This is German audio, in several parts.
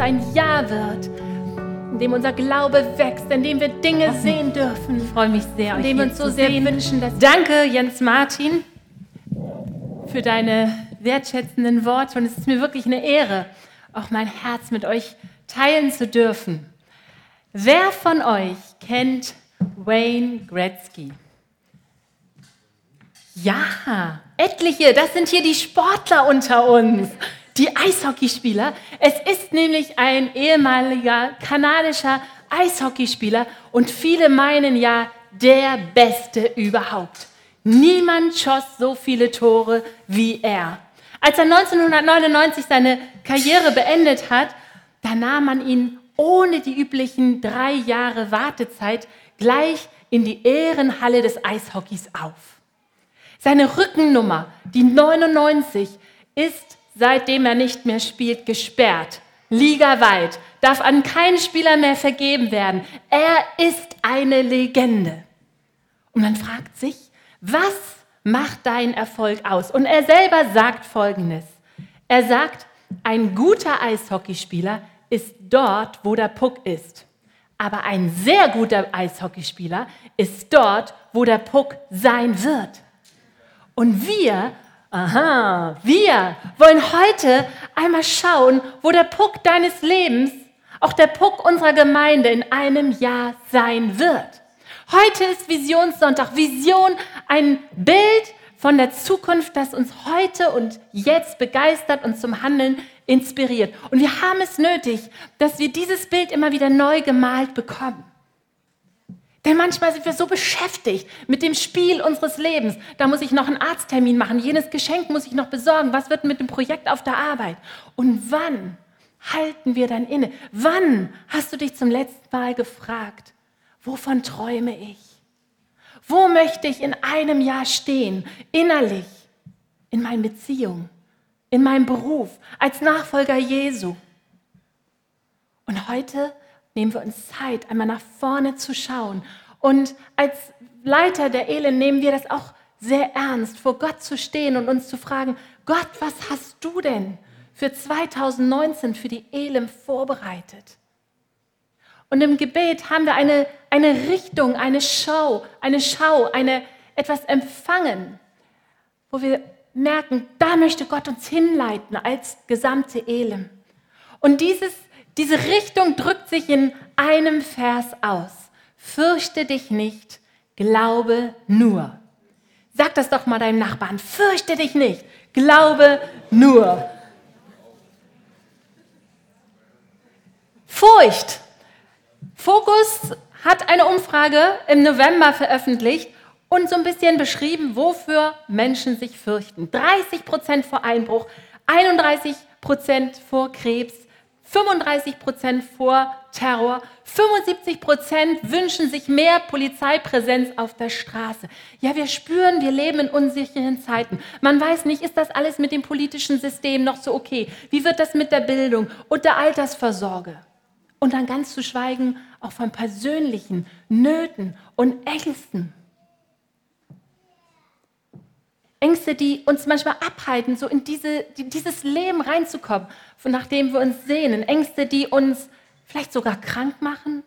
ein Ja wird, in dem unser Glaube wächst, in dem wir Dinge sehen dürfen. Ich freue mich sehr, in euch dem wir uns so sehr sehen. wünschen, dass Danke, Jens Martin, für deine wertschätzenden Worte. Und es ist mir wirklich eine Ehre, auch mein Herz mit euch teilen zu dürfen. Wer von euch kennt Wayne Gretzky? Ja, etliche. Das sind hier die Sportler unter uns, die Eishockeyspieler. Es ist nämlich ein ehemaliger kanadischer Eishockeyspieler und viele meinen ja der Beste überhaupt. Niemand schoss so viele Tore wie er. Als er 1999 seine Karriere beendet hat, da nahm man ihn ohne die üblichen drei Jahre Wartezeit gleich in die Ehrenhalle des Eishockeys auf. Seine Rückennummer, die 99, ist, seitdem er nicht mehr spielt, gesperrt. Ligaweit, darf an keinen Spieler mehr vergeben werden. Er ist eine Legende. Und man fragt sich, was macht dein Erfolg aus? Und er selber sagt Folgendes. Er sagt, ein guter Eishockeyspieler ist dort, wo der Puck ist. Aber ein sehr guter Eishockeyspieler ist dort, wo der Puck sein wird. Und wir, aha, wir wollen heute einmal schauen, wo der Puck deines Lebens, auch der Puck unserer Gemeinde in einem Jahr sein wird. Heute ist Visionssonntag. Vision, ein Bild von der Zukunft, das uns heute und jetzt begeistert und zum Handeln inspiriert. Und wir haben es nötig, dass wir dieses Bild immer wieder neu gemalt bekommen. Denn manchmal sind wir so beschäftigt mit dem Spiel unseres Lebens. Da muss ich noch einen Arzttermin machen, jenes Geschenk muss ich noch besorgen. Was wird mit dem Projekt auf der Arbeit? Und wann halten wir dann inne? Wann hast du dich zum letzten Mal gefragt, wovon träume ich? Wo möchte ich in einem Jahr stehen, innerlich, in meinen Beziehungen, in meinem Beruf, als Nachfolger Jesu? Und heute nehmen wir uns Zeit, einmal nach vorne zu schauen. Und als Leiter der Elend nehmen wir das auch sehr ernst, vor Gott zu stehen und uns zu fragen, Gott, was hast du denn für 2019 für die Elim vorbereitet? Und im Gebet haben wir eine, eine Richtung, eine Show, eine Schau, eine, etwas empfangen, wo wir merken, da möchte Gott uns hinleiten als gesamte Elim. Und dieses diese Richtung drückt sich in einem Vers aus. Fürchte dich nicht, glaube nur. Sag das doch mal deinem Nachbarn. Fürchte dich nicht, glaube nur. Furcht. Fokus hat eine Umfrage im November veröffentlicht und so ein bisschen beschrieben, wofür Menschen sich fürchten. 30 Prozent vor Einbruch, 31 Prozent vor Krebs, 35 Prozent vor Terror, 75 Prozent wünschen sich mehr Polizeipräsenz auf der Straße. Ja, wir spüren, wir leben in unsicheren Zeiten. Man weiß nicht, ist das alles mit dem politischen System noch so okay? Wie wird das mit der Bildung und der Altersvorsorge? Und dann ganz zu schweigen auch von persönlichen Nöten und Ängsten. Ängste, die uns manchmal abhalten, so in diese, die, dieses Leben reinzukommen, von nachdem wir uns sehnen. Ängste, die uns vielleicht sogar krank machen.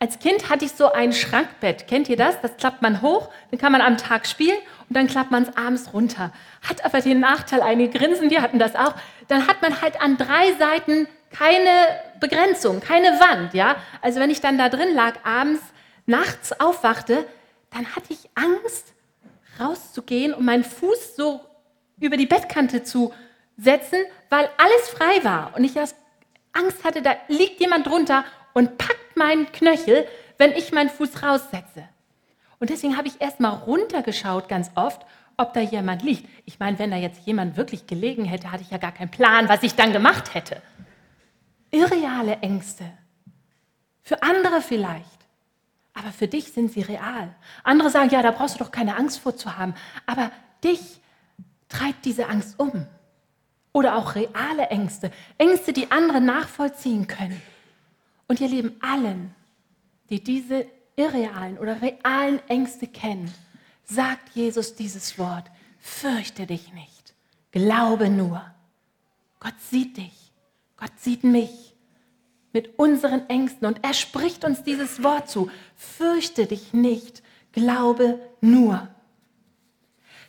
Als Kind hatte ich so ein Schrankbett. Kennt ihr das? Das klappt man hoch, dann kann man am Tag spielen und dann klappt man es abends runter. Hat aber den Nachteil, einige grinsen, wir hatten das auch, dann hat man halt an drei Seiten keine Begrenzung, keine Wand. Ja? Also wenn ich dann da drin lag, abends, nachts aufwachte, dann hatte ich Angst, rauszugehen und meinen Fuß so über die Bettkante zu setzen, weil alles frei war und ich erst Angst hatte, da liegt jemand drunter und packt meinen Knöchel, wenn ich meinen Fuß raussetze. Und deswegen habe ich erst mal runtergeschaut ganz oft, ob da jemand liegt. Ich meine, wenn da jetzt jemand wirklich gelegen hätte, hatte ich ja gar keinen Plan, was ich dann gemacht hätte. Irreale Ängste. Für andere vielleicht. Aber für dich sind sie real. Andere sagen, ja, da brauchst du doch keine Angst vor zu haben. Aber dich treibt diese Angst um. Oder auch reale Ängste. Ängste, die andere nachvollziehen können. Und ihr Lieben, allen, die diese irrealen oder realen Ängste kennen, sagt Jesus dieses Wort. Fürchte dich nicht. Glaube nur. Gott sieht dich. Gott sieht mich mit unseren Ängsten und er spricht uns dieses Wort zu. Fürchte dich nicht, glaube nur.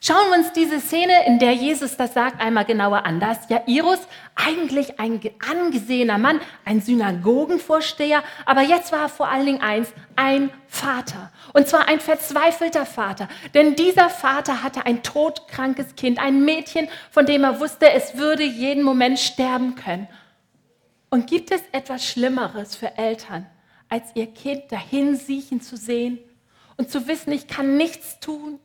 Schauen wir uns diese Szene, in der Jesus das sagt, einmal genauer an. Da ist Jairus eigentlich ein angesehener Mann, ein Synagogenvorsteher, aber jetzt war er vor allen Dingen eins, ein Vater. Und zwar ein verzweifelter Vater. Denn dieser Vater hatte ein todkrankes Kind, ein Mädchen, von dem er wusste, es würde jeden Moment sterben können. Und gibt es etwas Schlimmeres für Eltern, als ihr Kind dahin siechen zu sehen und zu wissen, ich kann nichts tun?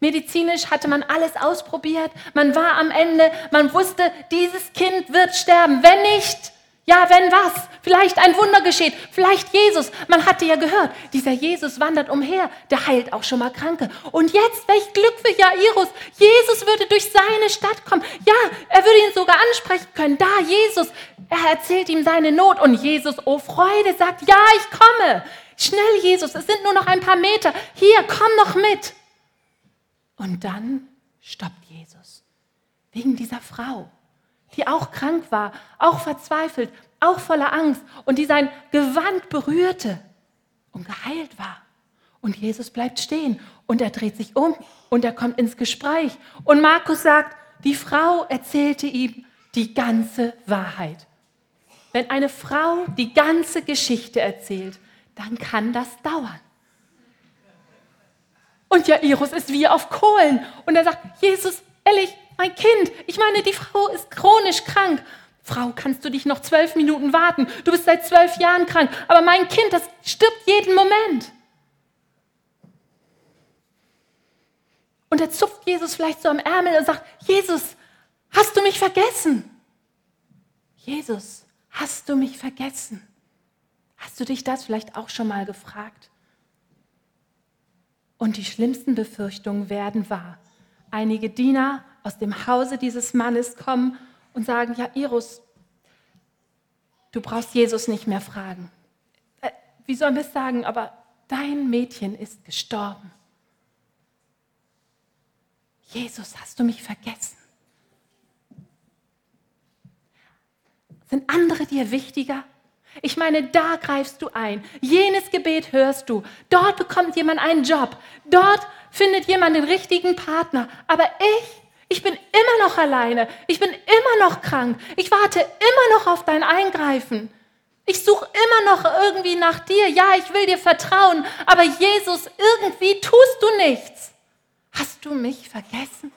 Medizinisch hatte man alles ausprobiert. Man war am Ende. Man wusste, dieses Kind wird sterben. Wenn nicht, ja, wenn was? Vielleicht ein Wunder geschieht. Vielleicht Jesus. Man hatte ja gehört, dieser Jesus wandert umher. Der heilt auch schon mal Kranke. Und jetzt, welch Glück für Jairus. Jesus würde durch seine Stadt kommen. Ja, er würde ihn sogar ansprechen können. Da, Jesus. Er erzählt ihm seine Not. Und Jesus, oh Freude, sagt, ja, ich komme. Schnell, Jesus. Es sind nur noch ein paar Meter. Hier, komm noch mit. Und dann stoppt Jesus. Wegen dieser Frau, die auch krank war, auch verzweifelt, auch voller Angst und die sein Gewand berührte und geheilt war. Und Jesus bleibt stehen und er dreht sich um und er kommt ins Gespräch. Und Markus sagt, die Frau erzählte ihm die ganze Wahrheit. Wenn eine Frau die ganze Geschichte erzählt, dann kann das dauern. Und Jairus ist wie auf Kohlen. Und er sagt, Jesus, ehrlich, mein Kind, ich meine, die Frau ist chronisch krank. Frau, kannst du dich noch zwölf Minuten warten? Du bist seit zwölf Jahren krank. Aber mein Kind, das stirbt jeden Moment. Und er zupft Jesus vielleicht so am Ärmel und sagt, Jesus, hast du mich vergessen? Jesus, hast du mich vergessen? Hast du dich das vielleicht auch schon mal gefragt? Und die schlimmsten Befürchtungen werden wahr. Einige Diener aus dem Hause dieses Mannes kommen und sagen, ja, Iris, du brauchst Jesus nicht mehr fragen. Äh, wie sollen wir es sagen, aber dein Mädchen ist gestorben. Jesus, hast du mich vergessen? Sind andere dir wichtiger? Ich meine, da greifst du ein. Jenes Gebet hörst du. Dort bekommt jemand einen Job. Dort findet jemand den richtigen Partner. Aber ich, ich bin immer noch alleine. Ich bin immer noch krank. Ich warte immer noch auf dein Eingreifen. Ich suche immer noch irgendwie nach dir. Ja, ich will dir vertrauen. Aber Jesus, irgendwie tust du nichts. Hast du mich vergessen?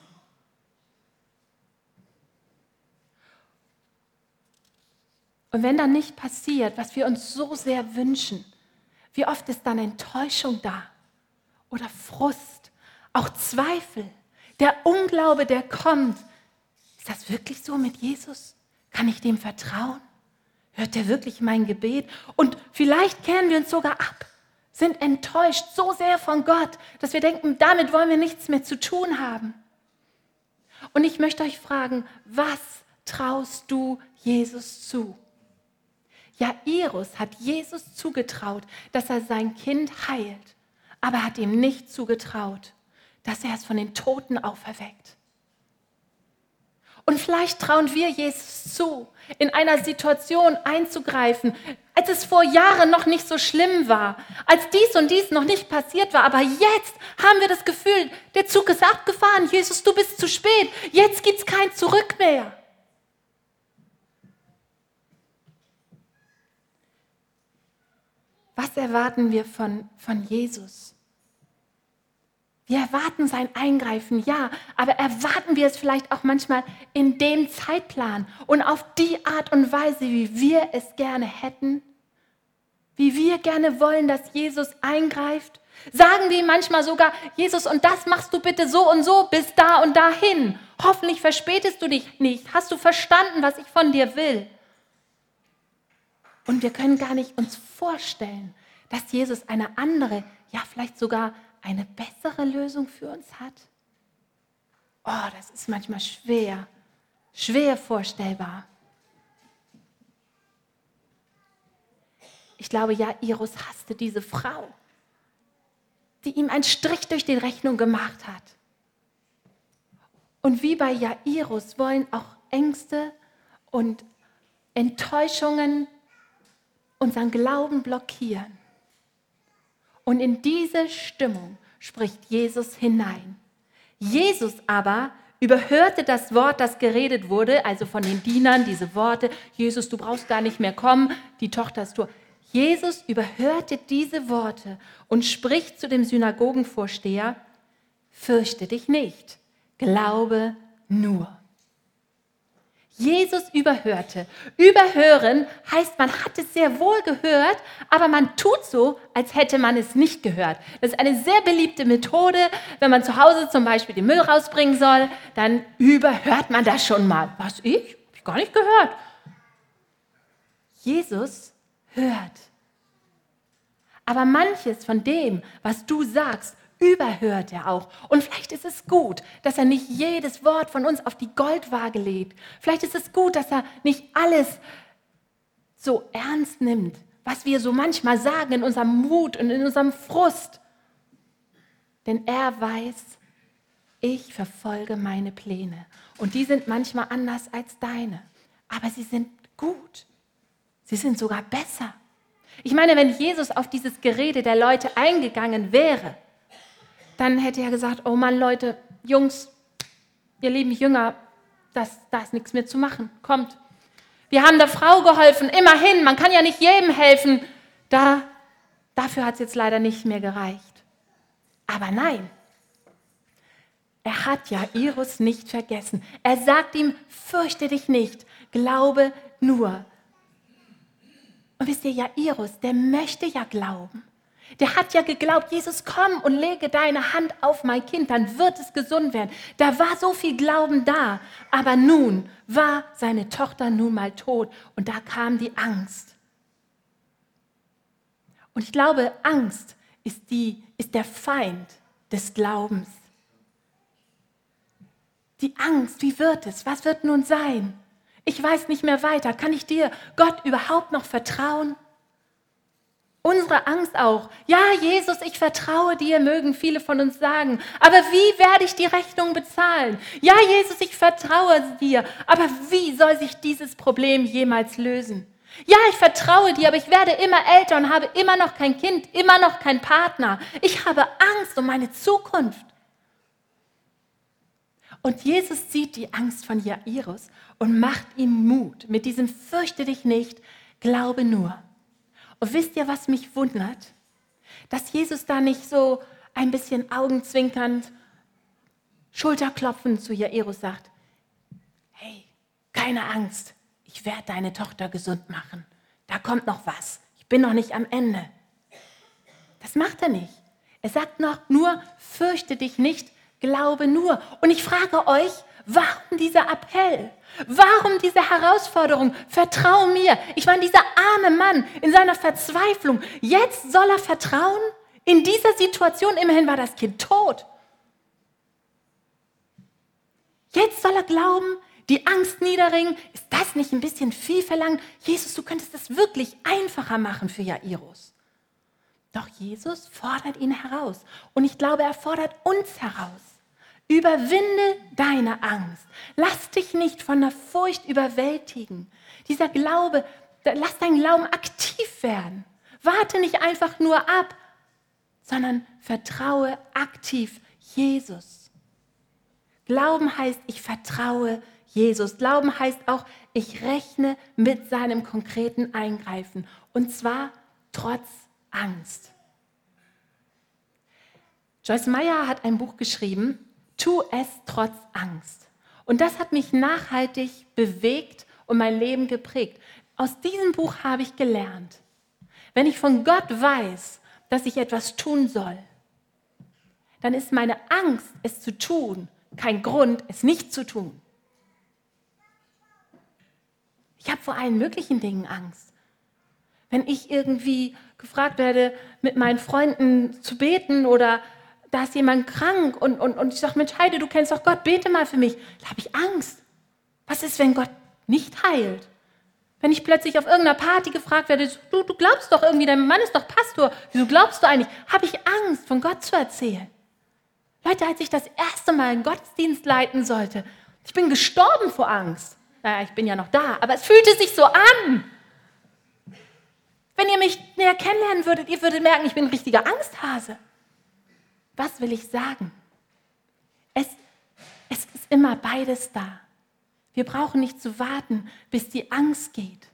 Und wenn dann nicht passiert, was wir uns so sehr wünschen, wie oft ist dann Enttäuschung da oder Frust, auch Zweifel, der Unglaube, der kommt. Ist das wirklich so mit Jesus? Kann ich dem vertrauen? Hört er wirklich mein Gebet? Und vielleicht kehren wir uns sogar ab, sind enttäuscht so sehr von Gott, dass wir denken, damit wollen wir nichts mehr zu tun haben. Und ich möchte euch fragen, was traust du Jesus zu? Jairus hat Jesus zugetraut, dass er sein Kind heilt, aber hat ihm nicht zugetraut, dass er es von den Toten auferweckt. Und vielleicht trauen wir Jesus zu, in einer Situation einzugreifen, als es vor Jahren noch nicht so schlimm war, als dies und dies noch nicht passiert war. Aber jetzt haben wir das Gefühl, der Zug ist abgefahren. Jesus, du bist zu spät. Jetzt gibt es kein Zurück mehr. Was erwarten wir von, von Jesus? Wir erwarten sein Eingreifen, ja, aber erwarten wir es vielleicht auch manchmal in dem Zeitplan und auf die Art und Weise, wie wir es gerne hätten? Wie wir gerne wollen, dass Jesus eingreift? Sagen wir manchmal sogar, Jesus, und das machst du bitte so und so bis da und dahin. Hoffentlich verspätest du dich nicht. Hast du verstanden, was ich von dir will? Und wir können gar nicht uns vorstellen, dass Jesus eine andere, ja vielleicht sogar eine bessere Lösung für uns hat. Oh, das ist manchmal schwer, schwer vorstellbar. Ich glaube, Jairus hasste diese Frau, die ihm einen Strich durch die Rechnung gemacht hat. Und wie bei Jairus wollen auch Ängste und Enttäuschungen unseren Glauben blockieren. Und in diese Stimmung spricht Jesus hinein. Jesus aber überhörte das Wort, das geredet wurde, also von den Dienern, diese Worte, Jesus, du brauchst gar nicht mehr kommen, die Tochter ist tot. Jesus überhörte diese Worte und spricht zu dem Synagogenvorsteher, fürchte dich nicht, glaube nur. Jesus überhörte. Überhören heißt, man hat es sehr wohl gehört, aber man tut so, als hätte man es nicht gehört. Das ist eine sehr beliebte Methode. Wenn man zu Hause zum Beispiel den Müll rausbringen soll, dann überhört man das schon mal. Was ich? Hab ich gar nicht gehört. Jesus hört. Aber manches von dem, was du sagst, überhört er auch. Und vielleicht ist es gut, dass er nicht jedes Wort von uns auf die Goldwaage legt. Vielleicht ist es gut, dass er nicht alles so ernst nimmt, was wir so manchmal sagen in unserem Mut und in unserem Frust. Denn er weiß, ich verfolge meine Pläne. Und die sind manchmal anders als deine. Aber sie sind gut. Sie sind sogar besser. Ich meine, wenn Jesus auf dieses Gerede der Leute eingegangen wäre, dann hätte er gesagt, oh Mann, Leute, Jungs, ihr lieben Jünger, das, da ist nichts mehr zu machen. Kommt. Wir haben der Frau geholfen, immerhin, man kann ja nicht jedem helfen. Da, dafür hat es jetzt leider nicht mehr gereicht. Aber nein, er hat Jairus nicht vergessen. Er sagt ihm, fürchte dich nicht, glaube nur. Und wisst ihr, Jairus, der möchte ja glauben. Der hat ja geglaubt, Jesus, komm und lege deine Hand auf mein Kind, dann wird es gesund werden. Da war so viel Glauben da. Aber nun war seine Tochter nun mal tot und da kam die Angst. Und ich glaube, Angst ist, die, ist der Feind des Glaubens. Die Angst, wie wird es? Was wird nun sein? Ich weiß nicht mehr weiter. Kann ich dir, Gott, überhaupt noch vertrauen? Unsere Angst auch. Ja, Jesus, ich vertraue dir, mögen viele von uns sagen. Aber wie werde ich die Rechnung bezahlen? Ja, Jesus, ich vertraue dir. Aber wie soll sich dieses Problem jemals lösen? Ja, ich vertraue dir, aber ich werde immer älter und habe immer noch kein Kind, immer noch keinen Partner. Ich habe Angst um meine Zukunft. Und Jesus sieht die Angst von Jairus und macht ihm Mut mit diesem Fürchte dich nicht, glaube nur. Und wisst ihr, was mich wundert? Dass Jesus da nicht so ein bisschen augenzwinkernd, Schulterklopfen zu Jairus sagt, hey, keine Angst, ich werde deine Tochter gesund machen. Da kommt noch was. Ich bin noch nicht am Ende. Das macht er nicht. Er sagt noch nur, fürchte dich nicht, glaube nur. Und ich frage euch, warum dieser Appell? Warum diese Herausforderung? Vertrau mir. Ich meine, dieser arme Mann in seiner Verzweiflung, jetzt soll er vertrauen? In dieser Situation, immerhin war das Kind tot. Jetzt soll er glauben, die Angst niederringen. Ist das nicht ein bisschen viel verlangt? Jesus, du könntest es wirklich einfacher machen für Jairus. Doch Jesus fordert ihn heraus. Und ich glaube, er fordert uns heraus. Überwinde deine Angst. Lass dich nicht von der Furcht überwältigen. Dieser Glaube, lass dein Glauben aktiv werden. Warte nicht einfach nur ab, sondern vertraue aktiv Jesus. Glauben heißt, ich vertraue Jesus. Glauben heißt auch, ich rechne mit seinem konkreten Eingreifen. Und zwar trotz Angst. Joyce Meyer hat ein Buch geschrieben, Tu es trotz Angst. Und das hat mich nachhaltig bewegt und mein Leben geprägt. Aus diesem Buch habe ich gelernt, wenn ich von Gott weiß, dass ich etwas tun soll, dann ist meine Angst, es zu tun, kein Grund, es nicht zu tun. Ich habe vor allen möglichen Dingen Angst. Wenn ich irgendwie gefragt werde, mit meinen Freunden zu beten oder da ist jemand krank und, und, und ich sage, Mensch, Heide, du kennst doch Gott, bete mal für mich. Da habe ich Angst. Was ist, wenn Gott nicht heilt? Wenn ich plötzlich auf irgendeiner Party gefragt werde, du, du glaubst doch irgendwie, dein Mann ist doch Pastor, wieso glaubst du eigentlich? Habe ich Angst, von Gott zu erzählen. Leute, als ich das erste Mal einen Gottesdienst leiten sollte, ich bin gestorben vor Angst. naja, ich bin ja noch da, aber es fühlte sich so an. Wenn ihr mich näher kennenlernen würdet, ihr würdet merken, ich bin ein richtiger Angsthase. Was will ich sagen? Es, es ist immer beides da. Wir brauchen nicht zu warten, bis die Angst geht.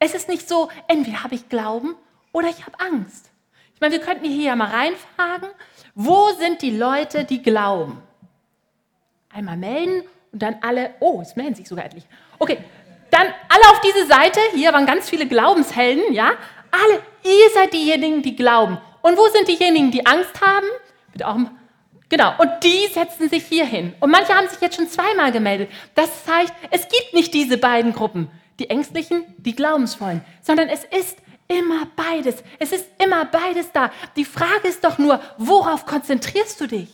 Es ist nicht so, entweder habe ich Glauben oder ich habe Angst. Ich meine, wir könnten hier ja mal reinfragen, wo sind die Leute, die glauben? Einmal melden und dann alle, oh, es melden sich sogar etliche. Okay, dann alle auf diese Seite, hier waren ganz viele Glaubenshelden, ja? Alle, ihr seid diejenigen, die glauben. Und wo sind diejenigen, die Angst haben? Bitte auch Genau, und die setzen sich hier hin. Und manche haben sich jetzt schon zweimal gemeldet. Das zeigt, es gibt nicht diese beiden Gruppen, die Ängstlichen, die Glaubensvollen, sondern es ist immer beides. Es ist immer beides da. Die Frage ist doch nur, worauf konzentrierst du dich?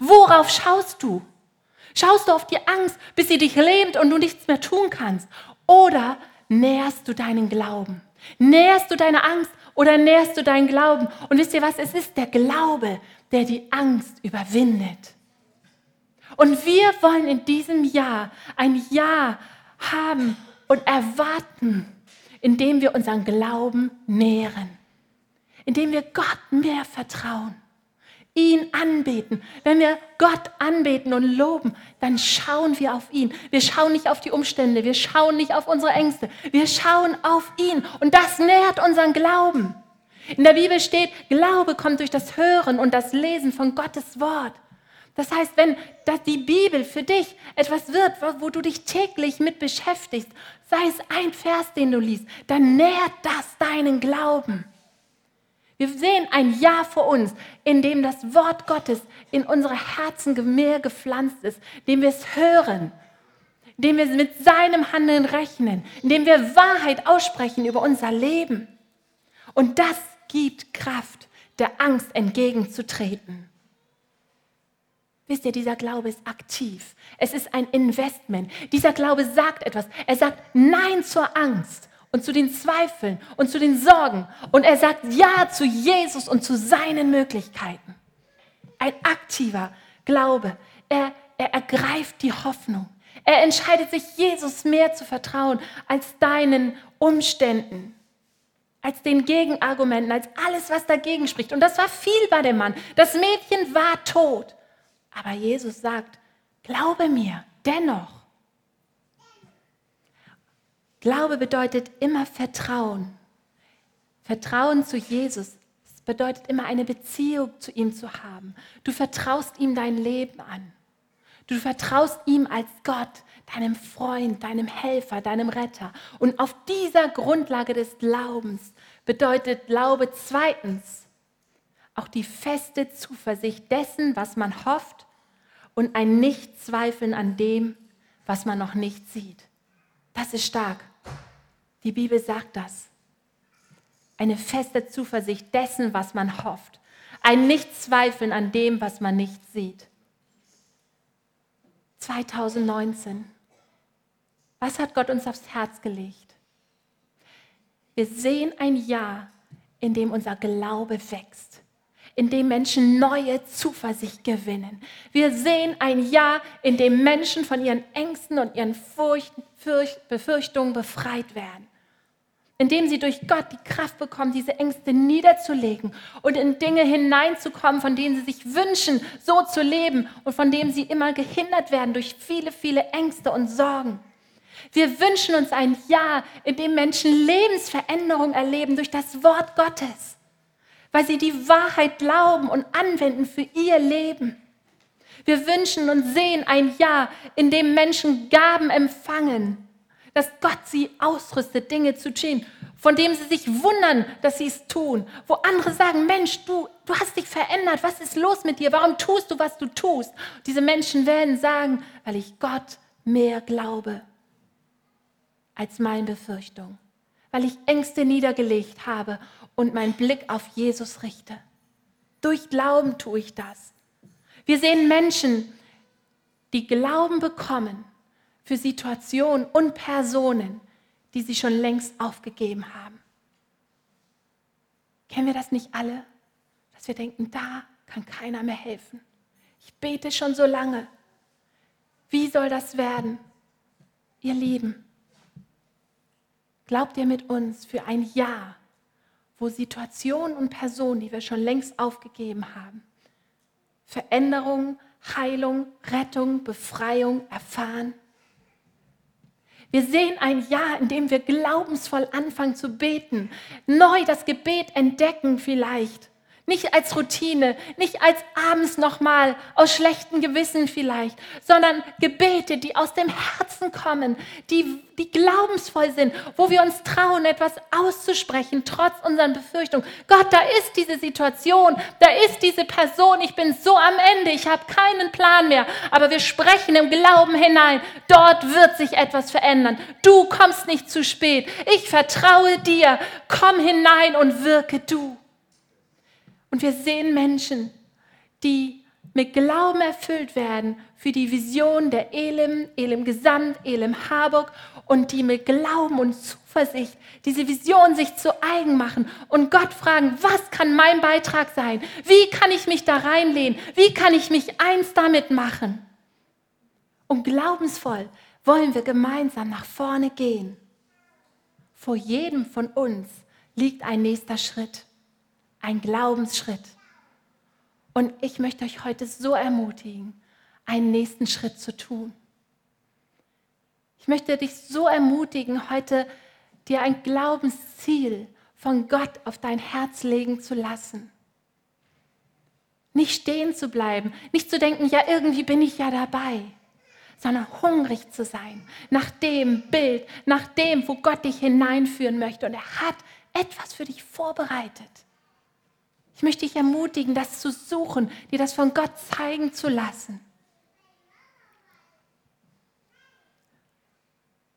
Worauf schaust du? Schaust du auf die Angst, bis sie dich lähmt und du nichts mehr tun kannst? Oder nährst du deinen Glauben? Nährst du deine Angst oder nährst du deinen Glauben? Und wisst ihr was? Es ist der Glaube, der die Angst überwindet. Und wir wollen in diesem Jahr ein Jahr haben und erwarten, indem wir unseren Glauben nähren, indem wir Gott mehr vertrauen ihn anbeten. Wenn wir Gott anbeten und loben, dann schauen wir auf ihn. Wir schauen nicht auf die Umstände, wir schauen nicht auf unsere Ängste, wir schauen auf ihn. Und das nährt unseren Glauben. In der Bibel steht, Glaube kommt durch das Hören und das Lesen von Gottes Wort. Das heißt, wenn die Bibel für dich etwas wird, wo du dich täglich mit beschäftigst, sei es ein Vers, den du liest, dann nährt das deinen Glauben. Wir sehen ein Jahr vor uns, in dem das Wort Gottes in unsere Herzen mehr gepflanzt ist, dem wir es hören, dem wir mit seinem Handeln rechnen, in dem wir Wahrheit aussprechen über unser Leben. Und das gibt Kraft, der Angst entgegenzutreten. Wisst ihr, dieser Glaube ist aktiv. Es ist ein Investment. Dieser Glaube sagt etwas. Er sagt Nein zur Angst und zu den Zweifeln und zu den Sorgen. Und er sagt Ja zu Jesus und zu seinen Möglichkeiten. Ein aktiver Glaube. Er, er ergreift die Hoffnung. Er entscheidet sich, Jesus mehr zu vertrauen als deinen Umständen, als den Gegenargumenten, als alles, was dagegen spricht. Und das war viel bei dem Mann. Das Mädchen war tot. Aber Jesus sagt, glaube mir dennoch. Glaube bedeutet immer Vertrauen. Vertrauen zu Jesus bedeutet immer eine Beziehung zu ihm zu haben. Du vertraust ihm dein Leben an. Du vertraust ihm als Gott, deinem Freund, deinem Helfer, deinem Retter. Und auf dieser Grundlage des Glaubens bedeutet Glaube zweitens auch die feste Zuversicht dessen, was man hofft und ein Nichtzweifeln an dem, was man noch nicht sieht. Das ist stark. Die Bibel sagt das. Eine feste Zuversicht dessen, was man hofft. Ein Nichtzweifeln an dem, was man nicht sieht. 2019. Was hat Gott uns aufs Herz gelegt? Wir sehen ein Jahr, in dem unser Glaube wächst, in dem Menschen neue Zuversicht gewinnen. Wir sehen ein Jahr, in dem Menschen von ihren Ängsten und ihren Fürcht, Befürchtungen befreit werden indem sie durch Gott die Kraft bekommen, diese Ängste niederzulegen und in Dinge hineinzukommen, von denen sie sich wünschen, so zu leben und von denen sie immer gehindert werden durch viele, viele Ängste und Sorgen. Wir wünschen uns ein Jahr, in dem Menschen Lebensveränderung erleben durch das Wort Gottes, weil sie die Wahrheit glauben und anwenden für ihr Leben. Wir wünschen und sehen ein Jahr, in dem Menschen Gaben empfangen, dass Gott sie ausrüstet, Dinge zu tun, von dem sie sich wundern, dass sie es tun. Wo andere sagen, Mensch, du, du hast dich verändert, was ist los mit dir? Warum tust du, was du tust? Diese Menschen werden sagen, weil ich Gott mehr glaube als meine Befürchtung, weil ich Ängste niedergelegt habe und meinen Blick auf Jesus richte. Durch Glauben tue ich das. Wir sehen Menschen, die Glauben bekommen für Situationen und Personen, die sie schon längst aufgegeben haben. Kennen wir das nicht alle? Dass wir denken, da kann keiner mehr helfen. Ich bete schon so lange. Wie soll das werden? Ihr Lieben, glaubt ihr mit uns für ein Jahr, wo Situationen und Personen, die wir schon längst aufgegeben haben, Veränderung, Heilung, Rettung, Befreiung erfahren? Wir sehen ein Jahr, in dem wir glaubensvoll anfangen zu beten, neu das Gebet entdecken vielleicht nicht als Routine, nicht als abends nochmal aus schlechtem Gewissen vielleicht, sondern Gebete, die aus dem Herzen kommen, die, die glaubensvoll sind, wo wir uns trauen, etwas auszusprechen, trotz unseren Befürchtungen. Gott, da ist diese Situation, da ist diese Person, ich bin so am Ende, ich habe keinen Plan mehr, aber wir sprechen im Glauben hinein, dort wird sich etwas verändern. Du kommst nicht zu spät, ich vertraue dir, komm hinein und wirke du. Und wir sehen Menschen, die mit Glauben erfüllt werden für die Vision der Elim, Elim Gesamt, Elim Harburg und die mit Glauben und Zuversicht diese Vision sich zu eigen machen und Gott fragen, was kann mein Beitrag sein? Wie kann ich mich da reinlehnen? Wie kann ich mich eins damit machen? Und glaubensvoll wollen wir gemeinsam nach vorne gehen. Vor jedem von uns liegt ein nächster Schritt ein Glaubensschritt. Und ich möchte euch heute so ermutigen, einen nächsten Schritt zu tun. Ich möchte dich so ermutigen, heute dir ein Glaubensziel von Gott auf dein Herz legen zu lassen. Nicht stehen zu bleiben, nicht zu denken, ja, irgendwie bin ich ja dabei, sondern hungrig zu sein nach dem Bild, nach dem, wo Gott dich hineinführen möchte. Und er hat etwas für dich vorbereitet. Ich möchte dich ermutigen, das zu suchen, dir das von Gott zeigen zu lassen.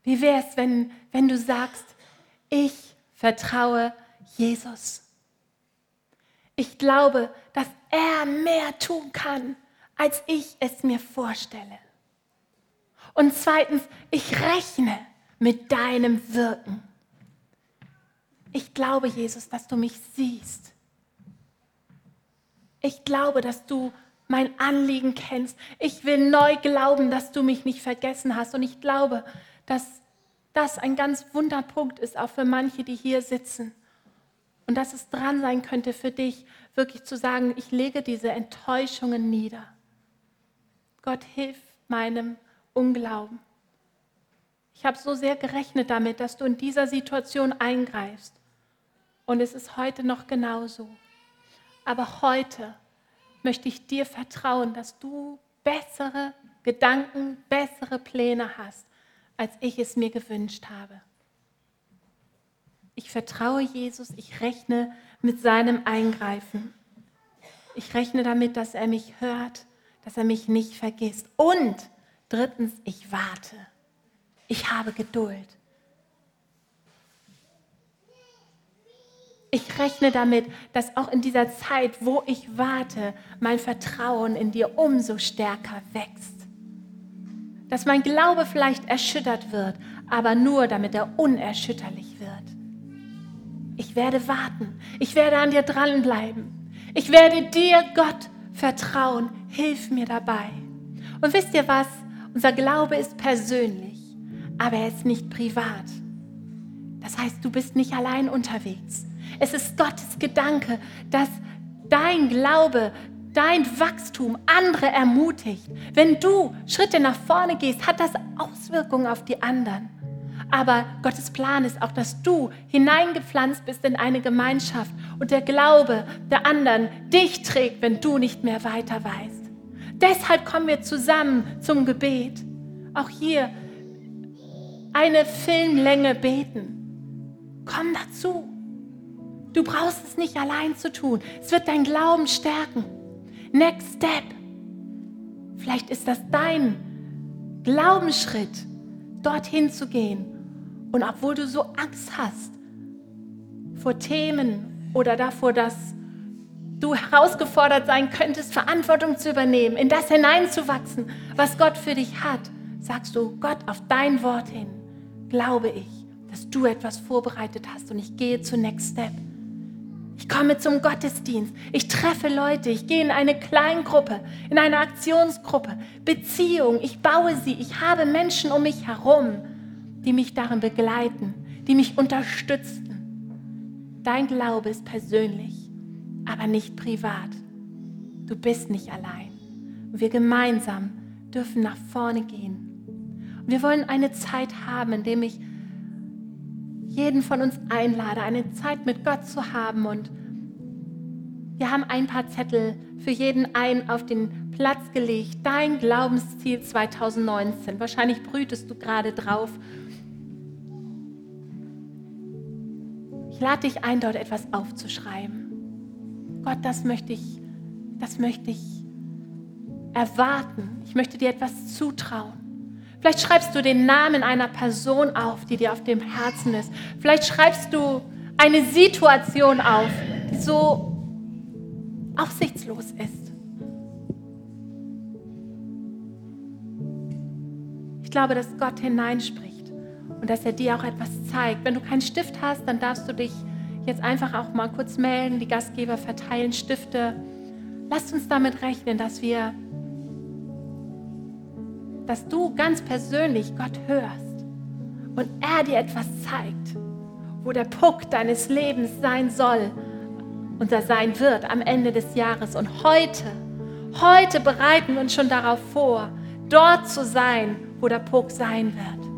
Wie wäre es, wenn, wenn du sagst, ich vertraue Jesus. Ich glaube, dass er mehr tun kann, als ich es mir vorstelle. Und zweitens, ich rechne mit deinem Wirken. Ich glaube, Jesus, dass du mich siehst ich glaube, dass du mein Anliegen kennst. Ich will neu glauben, dass du mich nicht vergessen hast. Und ich glaube, dass das ein ganz Wunderpunkt ist, auch für manche, die hier sitzen. Und dass es dran sein könnte für dich, wirklich zu sagen, ich lege diese Enttäuschungen nieder. Gott, hilf meinem Unglauben. Ich habe so sehr gerechnet damit, dass du in dieser Situation eingreifst. Und es ist heute noch genauso. Aber heute möchte ich dir vertrauen, dass du bessere Gedanken, bessere Pläne hast, als ich es mir gewünscht habe. Ich vertraue Jesus, ich rechne mit seinem Eingreifen. Ich rechne damit, dass er mich hört, dass er mich nicht vergisst. Und drittens, ich warte. Ich habe Geduld. Ich rechne damit, dass auch in dieser Zeit, wo ich warte, mein Vertrauen in dir umso stärker wächst. Dass mein Glaube vielleicht erschüttert wird, aber nur damit er unerschütterlich wird. Ich werde warten. Ich werde an dir dranbleiben. Ich werde dir, Gott, vertrauen. Hilf mir dabei. Und wisst ihr was? Unser Glaube ist persönlich, aber er ist nicht privat. Das heißt, du bist nicht allein unterwegs. Es ist Gottes Gedanke, dass dein Glaube, dein Wachstum andere ermutigt. Wenn du Schritte nach vorne gehst, hat das Auswirkungen auf die anderen. Aber Gottes Plan ist auch, dass du hineingepflanzt bist in eine Gemeinschaft und der Glaube der anderen dich trägt, wenn du nicht mehr weiter weißt. Deshalb kommen wir zusammen zum Gebet. Auch hier eine Filmlänge beten. Komm dazu. Du brauchst es nicht allein zu tun. Es wird dein Glauben stärken. Next Step. Vielleicht ist das dein Glaubensschritt, dorthin zu gehen. Und obwohl du so Angst hast vor Themen oder davor, dass du herausgefordert sein könntest, Verantwortung zu übernehmen, in das hineinzuwachsen, was Gott für dich hat, sagst du, Gott, auf dein Wort hin glaube ich, dass du etwas vorbereitet hast und ich gehe zu Next Step. Ich komme zum Gottesdienst. Ich treffe Leute. Ich gehe in eine Kleingruppe, in eine Aktionsgruppe. Beziehung. Ich baue sie. Ich habe Menschen um mich herum. die mich darin begleiten, die mich unterstützen. Dein Glaube ist persönlich, aber nicht privat. Du bist nicht allein. Wir gemeinsam dürfen nach vorne gehen. Wir wollen eine Zeit haben, in der ich jeden von uns einlade, eine Zeit mit Gott zu haben. Und wir haben ein paar Zettel für jeden einen auf den Platz gelegt. Dein Glaubensziel 2019. Wahrscheinlich brütest du gerade drauf. Ich lade dich ein, dort etwas aufzuschreiben. Gott, das möchte ich, das möchte ich erwarten. Ich möchte dir etwas zutrauen. Vielleicht schreibst du den Namen einer Person auf, die dir auf dem Herzen ist. Vielleicht schreibst du eine Situation auf, die so aussichtslos ist. Ich glaube, dass Gott hineinspricht und dass er dir auch etwas zeigt. Wenn du keinen Stift hast, dann darfst du dich jetzt einfach auch mal kurz melden. Die Gastgeber verteilen Stifte. Lasst uns damit rechnen, dass wir dass du ganz persönlich Gott hörst und er dir etwas zeigt, wo der Puck deines Lebens sein soll und er sein wird am Ende des Jahres. Und heute, heute bereiten wir uns schon darauf vor, dort zu sein, wo der Puck sein wird.